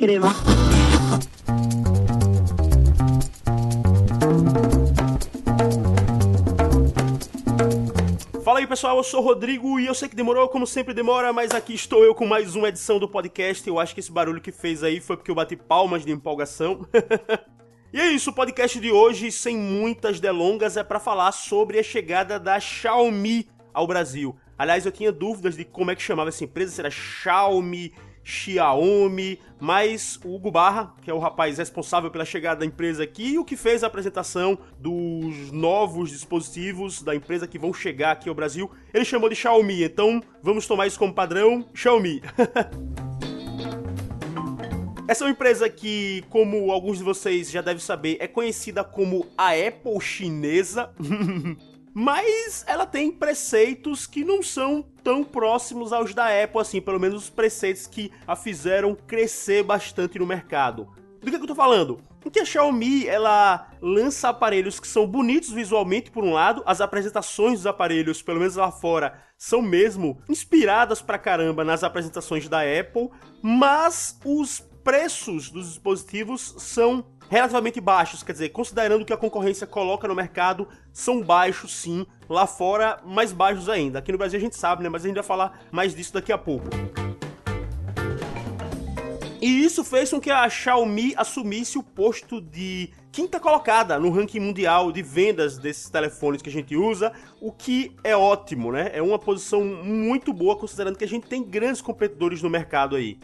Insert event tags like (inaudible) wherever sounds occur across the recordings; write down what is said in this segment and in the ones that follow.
querer. Fala aí pessoal, eu sou o Rodrigo e eu sei que demorou, como sempre demora, mas aqui estou eu com mais uma edição do podcast. Eu acho que esse barulho que fez aí foi porque eu bati palmas de empolgação. (laughs) e é isso, o podcast de hoje, sem muitas delongas, é para falar sobre a chegada da Xiaomi ao Brasil. Aliás, eu tinha dúvidas de como é que chamava essa empresa, se era Xiaomi, Xiaomi, mas o Hugo Barra, que é o rapaz responsável pela chegada da empresa aqui, o que fez a apresentação dos novos dispositivos da empresa que vão chegar aqui ao Brasil, ele chamou de Xiaomi. Então, vamos tomar isso como padrão, Xiaomi. (laughs) Essa é uma empresa que, como alguns de vocês já devem saber, é conhecida como a Apple chinesa. (laughs) Mas ela tem preceitos que não são tão próximos aos da Apple, assim, pelo menos os preceitos que a fizeram crescer bastante no mercado. Do que, que eu tô falando? Em que a Xiaomi ela lança aparelhos que são bonitos visualmente, por um lado, as apresentações dos aparelhos, pelo menos lá fora, são mesmo inspiradas pra caramba nas apresentações da Apple, mas os preços dos dispositivos são relativamente baixos, quer dizer, considerando que a concorrência coloca no mercado, são baixos sim, lá fora mais baixos ainda. Aqui no Brasil a gente sabe, né, mas a gente vai falar mais disso daqui a pouco. E isso fez com que a Xiaomi assumisse o posto de quinta colocada no ranking mundial de vendas desses telefones que a gente usa, o que é ótimo, né? É uma posição muito boa considerando que a gente tem grandes competidores no mercado aí.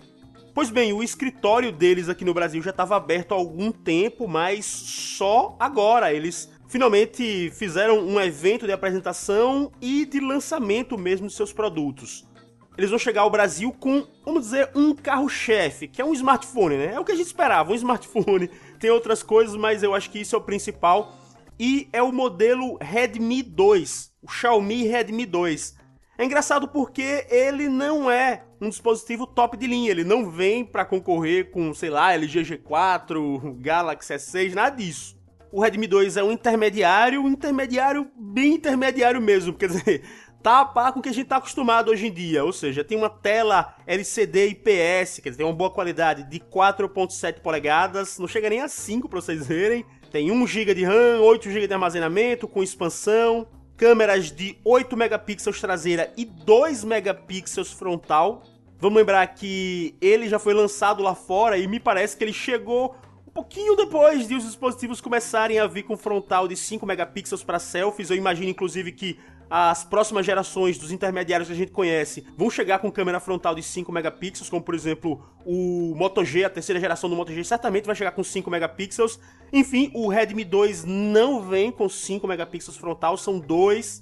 Pois bem, o escritório deles aqui no Brasil já estava aberto há algum tempo, mas só agora eles finalmente fizeram um evento de apresentação e de lançamento mesmo de seus produtos. Eles vão chegar ao Brasil com, vamos dizer, um carro-chefe, que é um smartphone, né? É o que a gente esperava, um smartphone. (laughs) Tem outras coisas, mas eu acho que isso é o principal. E é o modelo Redmi 2, o Xiaomi Redmi 2. É engraçado porque ele não é um dispositivo top de linha, ele não vem para concorrer com, sei lá, LG G4, Galaxy S6, nada disso. O Redmi 2 é um intermediário, um intermediário bem intermediário mesmo, quer dizer, (laughs) tá a par com o que a gente tá acostumado hoje em dia, ou seja, tem uma tela LCD IPS, quer dizer, tem uma boa qualidade de 4.7 polegadas, não chega nem a 5 para vocês verem, tem 1 GB de RAM, 8 GB de armazenamento com expansão, câmeras de 8 megapixels traseira e 2 megapixels frontal. Vamos lembrar que ele já foi lançado lá fora e me parece que ele chegou um pouquinho depois de os dispositivos começarem a vir com frontal de 5 megapixels para selfies. Eu imagino inclusive que as próximas gerações dos intermediários que a gente conhece vão chegar com câmera frontal de 5 megapixels, como por exemplo o Moto G, a terceira geração do Moto G certamente vai chegar com 5 megapixels. Enfim, o Redmi 2 não vem com 5 megapixels frontal, são 2.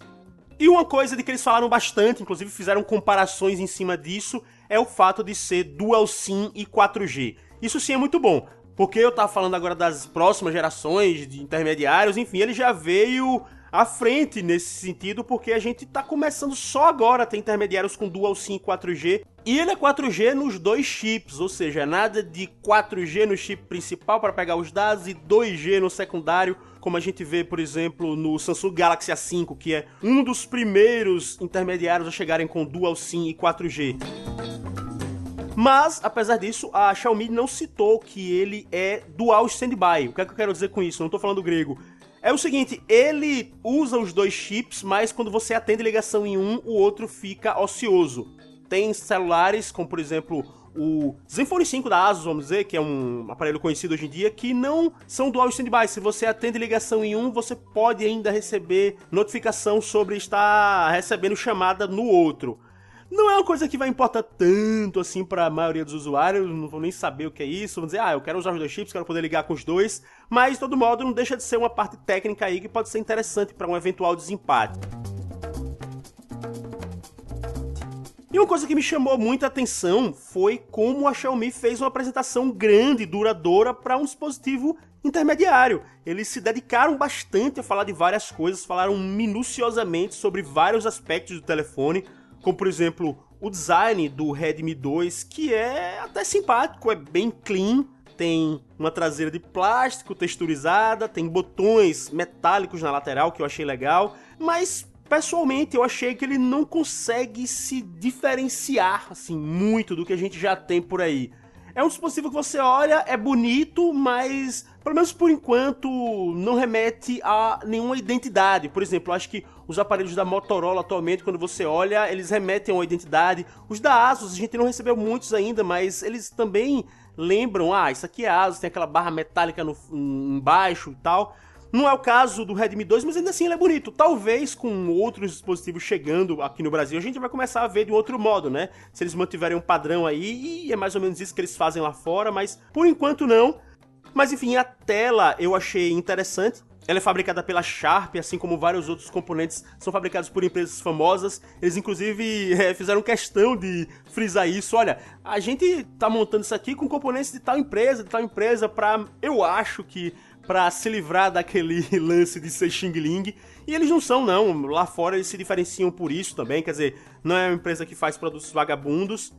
E uma coisa de que eles falaram bastante, inclusive fizeram comparações em cima disso, é o fato de ser Dual SIM e 4G. Isso sim é muito bom, porque eu tava falando agora das próximas gerações de intermediários, enfim, ele já veio à frente nesse sentido, porque a gente tá começando só agora a ter intermediários com Dual SIM 4G. E ele é 4G nos dois chips, ou seja, nada de 4G no chip principal para pegar os dados e 2G no secundário, como a gente vê, por exemplo, no Samsung Galaxy A5, que é um dos primeiros intermediários a chegarem com Dual SIM e 4G. Mas, apesar disso, a Xiaomi não citou que ele é dual standby. O que é que eu quero dizer com isso? Não estou falando grego. É o seguinte, ele usa os dois chips, mas quando você atende ligação em um, o outro fica ocioso. Tem celulares, como por exemplo o Zenfone 5 da Asus, vamos dizer, que é um aparelho conhecido hoje em dia, que não são dual standby. Se você atende ligação em um, você pode ainda receber notificação sobre estar recebendo chamada no outro. Não é uma coisa que vai importar tanto assim para a maioria dos usuários, não vão nem saber o que é isso, vão dizer, ah, eu quero usar os dois chips, quero poder ligar com os dois, mas de todo modo não deixa de ser uma parte técnica aí que pode ser interessante para um eventual desempate. E uma coisa que me chamou muita atenção foi como a Xiaomi fez uma apresentação grande e duradoura para um dispositivo intermediário. Eles se dedicaram bastante a falar de várias coisas, falaram minuciosamente sobre vários aspectos do telefone, como por exemplo o design do Redmi 2, que é até simpático, é bem clean, tem uma traseira de plástico texturizada, tem botões metálicos na lateral que eu achei legal, mas pessoalmente eu achei que ele não consegue se diferenciar assim muito do que a gente já tem por aí. é um dispositivo que você olha, é bonito, mas pelo menos por enquanto não remete a nenhuma identidade. Por exemplo, acho que os aparelhos da Motorola atualmente, quando você olha, eles remetem a uma identidade. Os da Asus, a gente não recebeu muitos ainda, mas eles também lembram, ah, isso aqui é Asus, tem aquela barra metálica no, embaixo e tal. Não é o caso do Redmi 2, mas ainda assim ele é bonito. Talvez com outros dispositivos chegando aqui no Brasil, a gente vai começar a ver de outro modo, né? Se eles mantiverem um padrão aí, e é mais ou menos isso que eles fazem lá fora, mas por enquanto não. Mas enfim, a tela eu achei interessante. Ela é fabricada pela Sharp, assim como vários outros componentes são fabricados por empresas famosas. Eles, inclusive, (laughs) é, fizeram questão de frisar isso. Olha, a gente tá montando isso aqui com componentes de tal empresa, de tal empresa, pra. Eu acho que para se livrar daquele (laughs) lance de ser Xing Ling. E eles não são, não. Lá fora eles se diferenciam por isso também. Quer dizer, não é uma empresa que faz produtos vagabundos.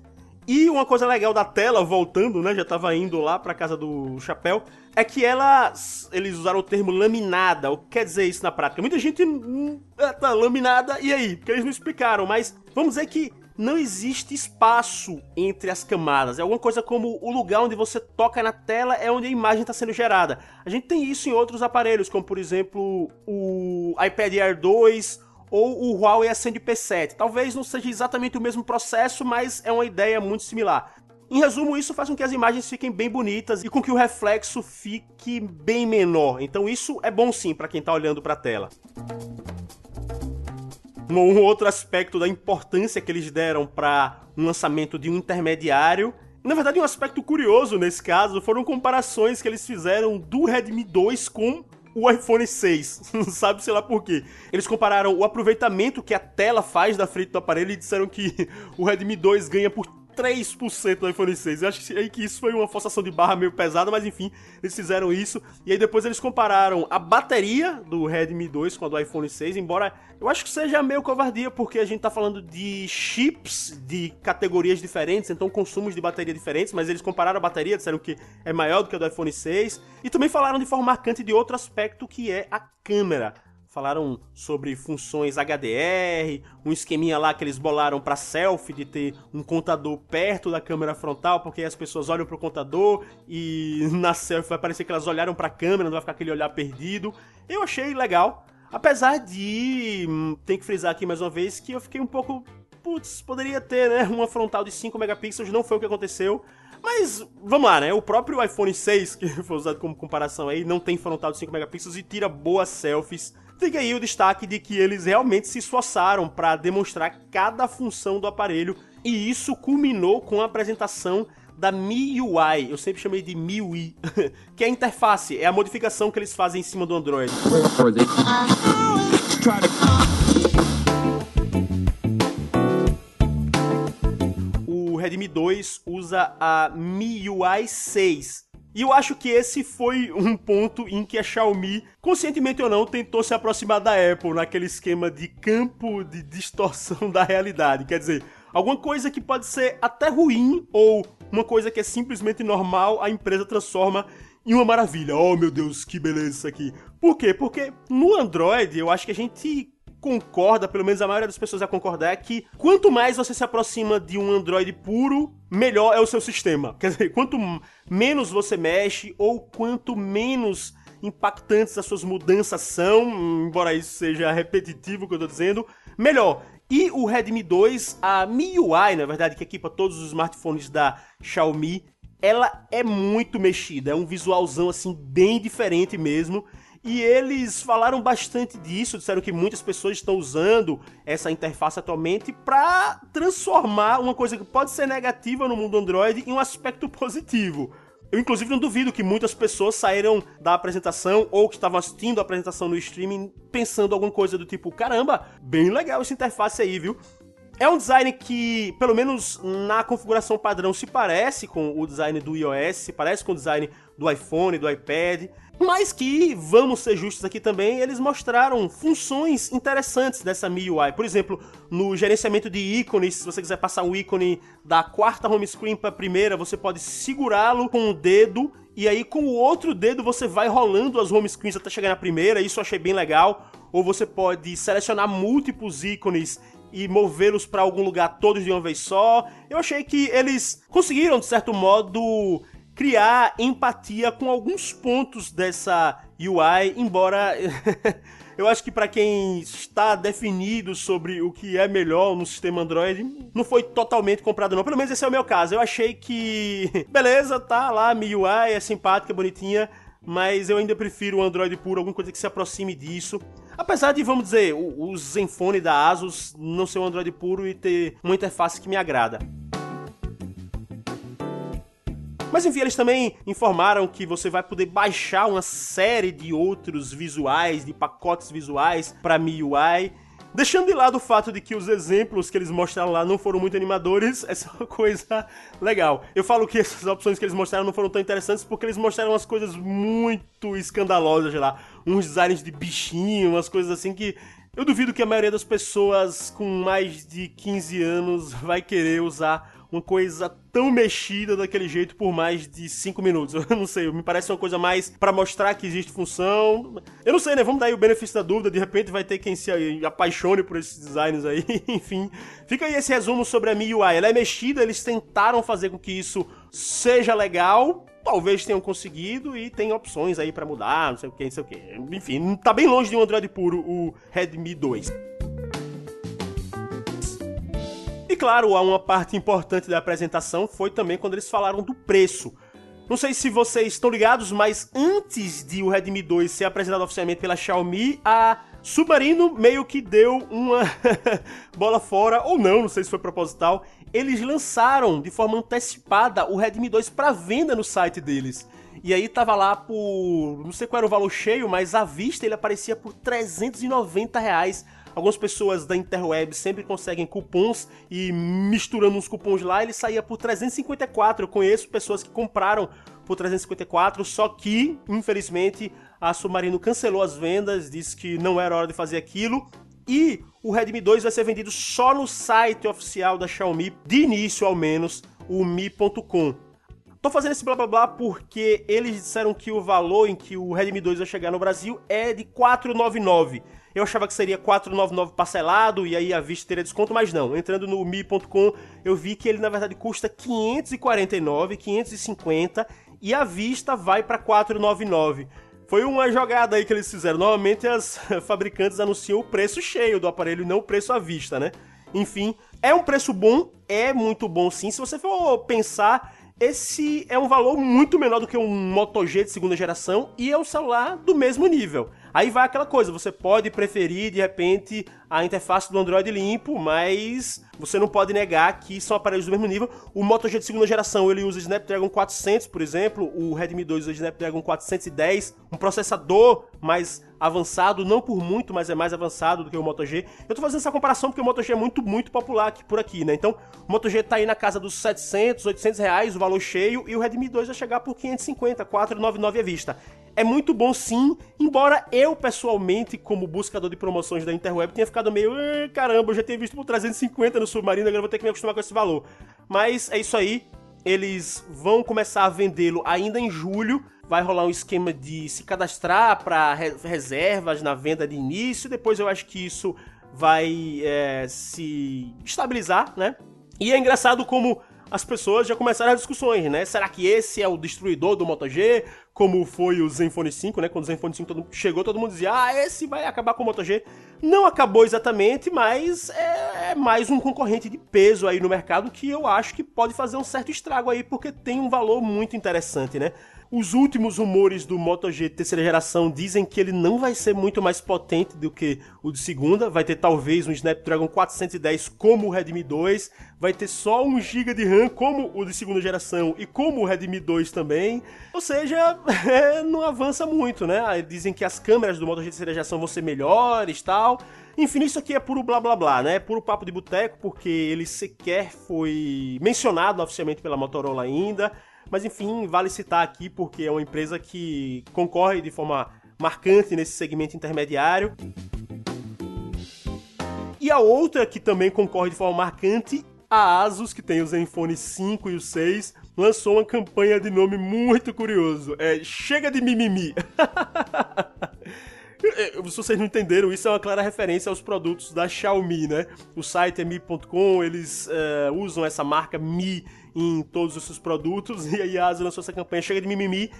E uma coisa legal da tela, voltando, né? Já tava indo lá pra casa do chapéu. É que ela. Eles usaram o termo laminada. O que quer dizer isso na prática? Muita gente. Hum, tá laminada, e aí? Porque eles não explicaram, mas vamos dizer que não existe espaço entre as camadas. É alguma coisa como o lugar onde você toca na tela é onde a imagem está sendo gerada. A gente tem isso em outros aparelhos, como por exemplo o iPad Air 2 ou o Huawei Ascend P7. Talvez não seja exatamente o mesmo processo, mas é uma ideia muito similar. Em resumo, isso faz com que as imagens fiquem bem bonitas e com que o reflexo fique bem menor. Então isso é bom sim para quem está olhando para a tela. Um outro aspecto da importância que eles deram para um lançamento de um intermediário. Na verdade, um aspecto curioso nesse caso foram comparações que eles fizeram do Redmi 2 com o iPhone 6. Não (laughs) sabe, sei lá por quê. Eles compararam o aproveitamento que a tela faz da frente do aparelho e disseram que (laughs) o Redmi 2 ganha por 3% do iPhone 6. Eu acho que, isso foi uma forçação de barra meio pesada, mas enfim, eles fizeram isso. E aí depois eles compararam a bateria do Redmi 2 com a do iPhone 6, embora eu acho que seja meio covardia, porque a gente tá falando de chips de categorias diferentes, então consumos de bateria diferentes, mas eles compararam a bateria, disseram que é maior do que a do iPhone 6, e também falaram de forma marcante de outro aspecto que é a câmera falaram sobre funções HDR, um esqueminha lá que eles bolaram para selfie de ter um contador perto da câmera frontal, porque as pessoas olham pro contador e (laughs) na selfie vai parecer que elas olharam para a câmera, não vai ficar aquele olhar perdido. Eu achei legal, apesar de hum, tem que frisar aqui mais uma vez que eu fiquei um pouco putz, poderia ter, né, uma frontal de 5 megapixels, não foi o que aconteceu. Mas vamos lá, né? O próprio iPhone 6, (laughs) que foi usado como comparação aí, não tem frontal de 5 megapixels e tira boas selfies Fica aí o destaque de que eles realmente se esforçaram para demonstrar cada função do aparelho e isso culminou com a apresentação da MIUI, eu sempre chamei de MIUI, (laughs) que é a interface, é a modificação que eles fazem em cima do Android. O Redmi 2 usa a MIUI 6, e eu acho que esse foi um ponto em que a Xiaomi, conscientemente ou não, tentou se aproximar da Apple naquele esquema de campo de distorção (laughs) da realidade. Quer dizer, alguma coisa que pode ser até ruim ou uma coisa que é simplesmente normal, a empresa transforma em uma maravilha. Oh meu Deus, que beleza isso aqui. Por quê? Porque no Android eu acho que a gente concorda, pelo menos a maioria das pessoas vai concordar, é que quanto mais você se aproxima de um Android puro, melhor é o seu sistema. Quer dizer, quanto menos você mexe ou quanto menos impactantes as suas mudanças são, embora isso seja repetitivo o que eu tô dizendo, melhor. E o Redmi 2, a MIUI, na verdade, que equipa todos os smartphones da Xiaomi, ela é muito mexida, é um visualzão assim bem diferente mesmo. E eles falaram bastante disso, disseram que muitas pessoas estão usando essa interface atualmente para transformar uma coisa que pode ser negativa no mundo Android em um aspecto (laughs) positivo. Eu, inclusive, não duvido que muitas pessoas saíram da apresentação ou que estavam assistindo a apresentação no streaming pensando alguma coisa do tipo: caramba, bem legal essa interface aí, viu? É um design que, pelo menos na configuração padrão, se parece com o design do iOS, se parece com o design do iPhone, do iPad. Mas que, vamos ser justos aqui também, eles mostraram funções interessantes dessa MIUI. Por exemplo, no gerenciamento de ícones, se você quiser passar um ícone da quarta home screen para a primeira, você pode segurá-lo com o dedo e aí com o outro dedo você vai rolando as home screens até chegar na primeira. Isso eu achei bem legal. Ou você pode selecionar múltiplos ícones e movê-los para algum lugar todos de uma vez só. Eu achei que eles conseguiram, de certo modo, criar empatia com alguns pontos dessa UI, embora (laughs) eu acho que para quem está definido sobre o que é melhor no sistema Android, não foi totalmente comprado não. Pelo menos esse é o meu caso. Eu achei que (laughs) beleza, tá lá, a MIUI é simpática, bonitinha, mas eu ainda prefiro o Android puro, alguma coisa que se aproxime disso. Apesar de, vamos dizer, o, o Zenfone da Asus não ser um Android puro e ter uma interface que me agrada. Mas enfim, eles também informaram que você vai poder baixar uma série de outros visuais, de pacotes visuais para MIUI. Deixando de lado o fato de que os exemplos que eles mostraram lá não foram muito animadores, essa (laughs) é uma coisa legal. Eu falo que essas opções que eles mostraram não foram tão interessantes porque eles mostraram umas coisas muito escandalosas lá. Uns designs de bichinho, umas coisas assim que eu duvido que a maioria das pessoas com mais de 15 anos (laughs) vai querer usar uma coisa tão mexida daquele jeito por mais de 5 minutos. (laughs) Eu não sei, me parece uma coisa mais para mostrar que existe função. Eu não sei, né? Vamos dar aí o benefício da dúvida, de repente vai ter quem se apaixone por esses designs aí. (laughs) Enfim, fica aí esse resumo sobre a MIUI. Ela é mexida, eles tentaram fazer com que isso seja legal, talvez tenham conseguido e tem opções aí para mudar, não sei o que, não sei o que. Enfim, tá bem longe de um Android puro o Redmi 2. E claro, uma parte importante da apresentação foi também quando eles falaram do preço. Não sei se vocês estão ligados, mas antes de o Redmi 2 ser apresentado oficialmente pela Xiaomi, a Submarino meio que deu uma (laughs) bola fora, ou não, não sei se foi proposital. Eles lançaram de forma antecipada o Redmi 2 para venda no site deles. E aí tava lá por. Não sei qual era o valor cheio, mas à vista ele aparecia por 390 reais Algumas pessoas da interweb sempre conseguem cupons e misturando uns cupons lá, ele saía por 354. Eu conheço pessoas que compraram por 354, só que, infelizmente, a Submarino cancelou as vendas, disse que não era hora de fazer aquilo. E o Redmi 2 vai ser vendido só no site oficial da Xiaomi, de início ao menos, o mi.com. Tô fazendo esse blá blá blá porque eles disseram que o valor em que o Redmi 2 vai chegar no Brasil é de 499. Eu achava que seria 499 parcelado e aí a vista teria desconto, mas não. Entrando no mi.com, eu vi que ele na verdade custa 549, 550 e a vista vai para 499. Foi uma jogada aí que eles fizeram. Normalmente as (laughs) fabricantes anunciam o preço cheio do aparelho não o preço à vista, né? Enfim, é um preço bom, é muito bom sim. Se você for pensar, esse é um valor muito menor do que um Moto G de segunda geração e é um celular do mesmo nível. Aí vai aquela coisa, você pode preferir de repente a interface do Android limpo, mas você não pode negar que são aparelhos do mesmo nível. O Moto G de segunda geração, ele usa Snapdragon 400, por exemplo, o Redmi 2 usa Snapdragon 410, um processador mais avançado, não por muito, mas é mais avançado do que o Moto G. Eu tô fazendo essa comparação porque o Moto G é muito, muito popular aqui, por aqui, né? Então, o Moto G tá aí na casa dos 700, 800 reais, o valor cheio, e o Redmi 2 vai chegar por 550, 499 à vista é muito bom sim, embora eu pessoalmente, como buscador de promoções da Interweb, tenha ficado meio, caramba, eu já tinha visto por 350 no Submarino, agora vou ter que me acostumar com esse valor. Mas é isso aí, eles vão começar a vendê-lo ainda em julho. Vai rolar um esquema de se cadastrar para reservas na venda de início. Depois eu acho que isso vai é, se estabilizar, né? E é engraçado como as pessoas já começaram as discussões, né? Será que esse é o destruidor do Moto G? Como foi o Zenfone 5, né? Quando o Zenfone 5 todo chegou, todo mundo dizia, ah, esse vai acabar com o Moto G. Não acabou exatamente, mas é, é mais um concorrente de peso aí no mercado que eu acho que pode fazer um certo estrago aí, porque tem um valor muito interessante, né? Os últimos rumores do Moto G terceira geração dizem que ele não vai ser muito mais potente do que o de segunda, vai ter talvez um Snapdragon 410 como o Redmi 2, vai ter só 1 GB de RAM como o de segunda geração e como o Redmi 2 também. Ou seja, (laughs) é, não avança muito, né? Dizem que as câmeras do Moto G terceira geração vão ser melhores, tal. Enfim, isso aqui é puro blá blá blá, né? Puro papo de boteco, porque ele sequer foi mencionado oficialmente pela Motorola ainda. Mas enfim, vale citar aqui porque é uma empresa que concorre de forma marcante nesse segmento intermediário. E a outra que também concorre de forma marcante, a Asus, que tem o Zenfone 5 e o 6, lançou uma campanha de nome muito curioso. É Chega de Mimimi. (laughs) Se vocês não entenderam, isso é uma clara referência aos produtos da Xiaomi, né? O site é mi.com, eles uh, usam essa marca Mi em todos os seus produtos, (laughs) e a Yasu lançou essa campanha Chega de Mimimi,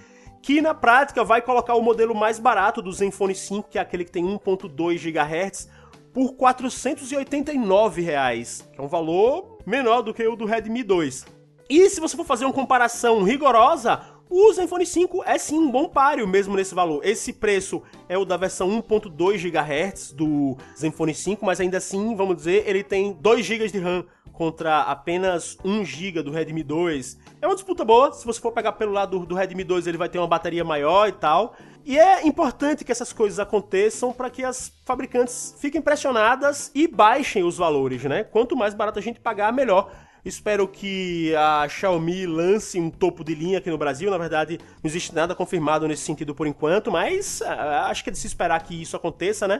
que na prática vai colocar o modelo mais barato do Zenfone 5, que é aquele que tem 1.2 GHz, por 489 reais, que é um valor menor do que o do Redmi 2. E se você for fazer uma comparação rigorosa, o Zenfone 5 é sim um bom páreo mesmo nesse valor. Esse preço é o da versão 1.2 GHz do Zenfone 5, mas ainda assim, vamos dizer, ele tem 2 GB de RAM contra apenas 1 GB do Redmi 2. É uma disputa boa, se você for pegar pelo lado do, Redmi 2, ele vai ter uma bateria maior e tal. E é importante que essas coisas aconteçam para que as fabricantes fiquem impressionadas e baixem os valores, né? Quanto mais barato a gente pagar, melhor. Espero que a Xiaomi lance um topo de linha aqui no Brasil. Na verdade, não existe nada confirmado nesse sentido por enquanto, mas uh, acho que é de se esperar que isso aconteça, né?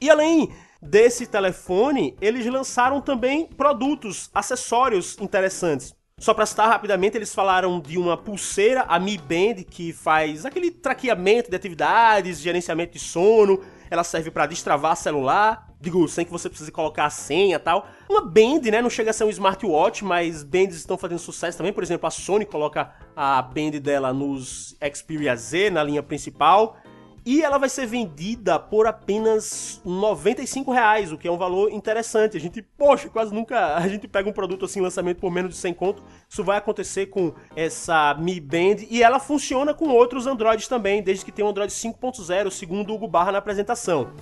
E além desse telefone, eles lançaram também produtos, acessórios interessantes. Só para citar rapidamente, eles falaram de uma pulseira, a Mi Band, que faz aquele traqueamento de atividades, gerenciamento de sono. Ela serve para destravar celular, digo, sem que você precise colocar a senha e tal. Uma band, né? Não chega a ser um smartwatch, mas bands estão fazendo sucesso também. Por exemplo, a Sony coloca a band dela nos Xperia Z, na linha principal. E ela vai ser vendida por apenas 95 reais, o que é um valor interessante. A gente, poxa, quase nunca a gente pega um produto assim, lançamento por menos de 100 conto. Isso vai acontecer com essa Mi Band e ela funciona com outros Androids também, desde que tem o Android 5.0, segundo o Hugo Barra na apresentação.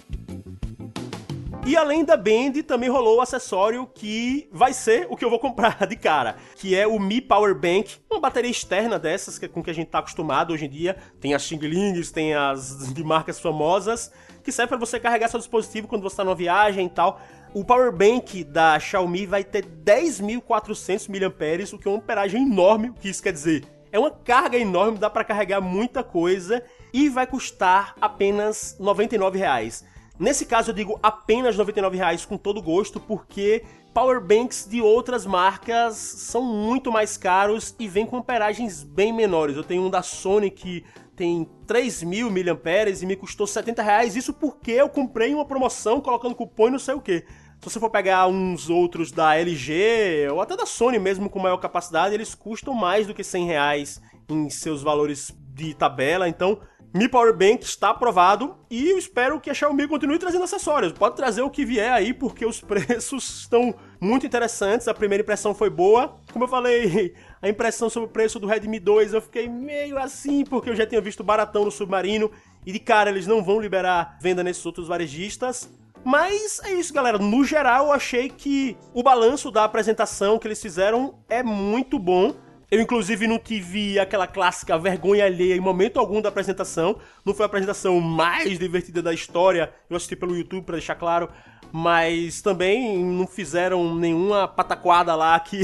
E além da Band, também rolou o acessório que vai ser o que eu vou comprar de cara, que é o Mi Power Bank, uma bateria externa dessas que, com que a gente tá acostumado hoje em dia. Tem as Xing Lings, tem as (laughs) de marcas famosas, que serve para você carregar seu dispositivo quando você tá numa viagem e tal. O Power Bank da Xiaomi vai ter 10.400 mAh, o que é uma amperagem enorme, o que isso quer dizer? É uma carga enorme, dá para carregar muita coisa e vai custar apenas 99 reais. Nesse caso eu digo apenas R$ 99,00 com todo gosto, porque powerbanks de outras marcas são muito mais caros e vêm com amperagens bem menores. Eu tenho um da Sony que tem 3.000 mAh e me custou 70 reais. Isso porque eu comprei uma promoção colocando cupom e não sei o que. Se você for pegar uns outros da LG ou até da Sony mesmo com maior capacidade, eles custam mais do que 100 reais em seus valores de tabela. Então mi Powerbank está aprovado e eu espero que a Xiaomi continue trazendo acessórios. Pode trazer o que vier aí, porque os (laughs) preços estão muito interessantes. A primeira impressão foi boa. Como eu falei, (laughs) a impressão sobre o preço do Redmi 2 eu fiquei meio assim, porque eu já tinha visto baratão no Submarino e de cara eles não vão liberar venda nesses outros varejistas. Mas é isso, galera. No geral, eu achei que o balanço da apresentação que eles fizeram é muito bom. Eu, inclusive, não tive aquela clássica vergonha alheia em momento algum da apresentação. Não foi a apresentação mais divertida da história. Eu assisti pelo YouTube, para deixar claro. Mas também não fizeram nenhuma pataquada lá que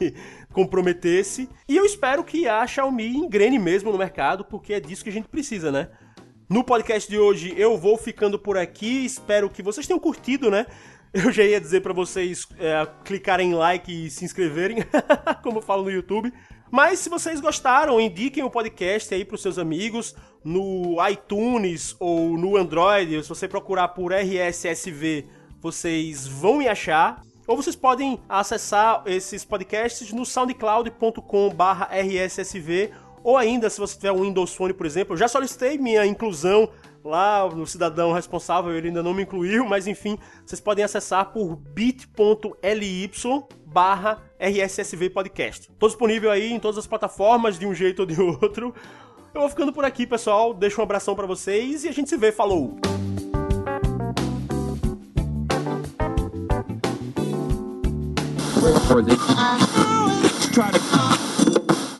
(laughs) comprometesse. E eu espero que a Xiaomi engrene mesmo no mercado, porque é disso que a gente precisa, né? No podcast de hoje eu vou ficando por aqui. Espero que vocês tenham curtido, né? (laughs) Eu já ia dizer para vocês é, clicarem em like e se inscreverem, (laughs) como eu falo no YouTube. Mas se vocês gostaram, indiquem o podcast aí pros seus amigos no iTunes ou no Android. Se você procurar por RSSV, vocês vão me achar. Ou vocês podem acessar esses podcasts no soundcloud.com/rssv ou ainda se você tiver um Windows Phone, por exemplo, eu já solicitei minha inclusão lá no cidadão responsável, ele ainda não me incluiu, mas enfim, vocês podem acessar por bit.ly barra RSSV Podcast. Tô disponível aí em todas as plataformas, de um jeito ou de outro. Eu vou ficando por aqui, pessoal. Deixo um abração para vocês e a gente se vê. Falou!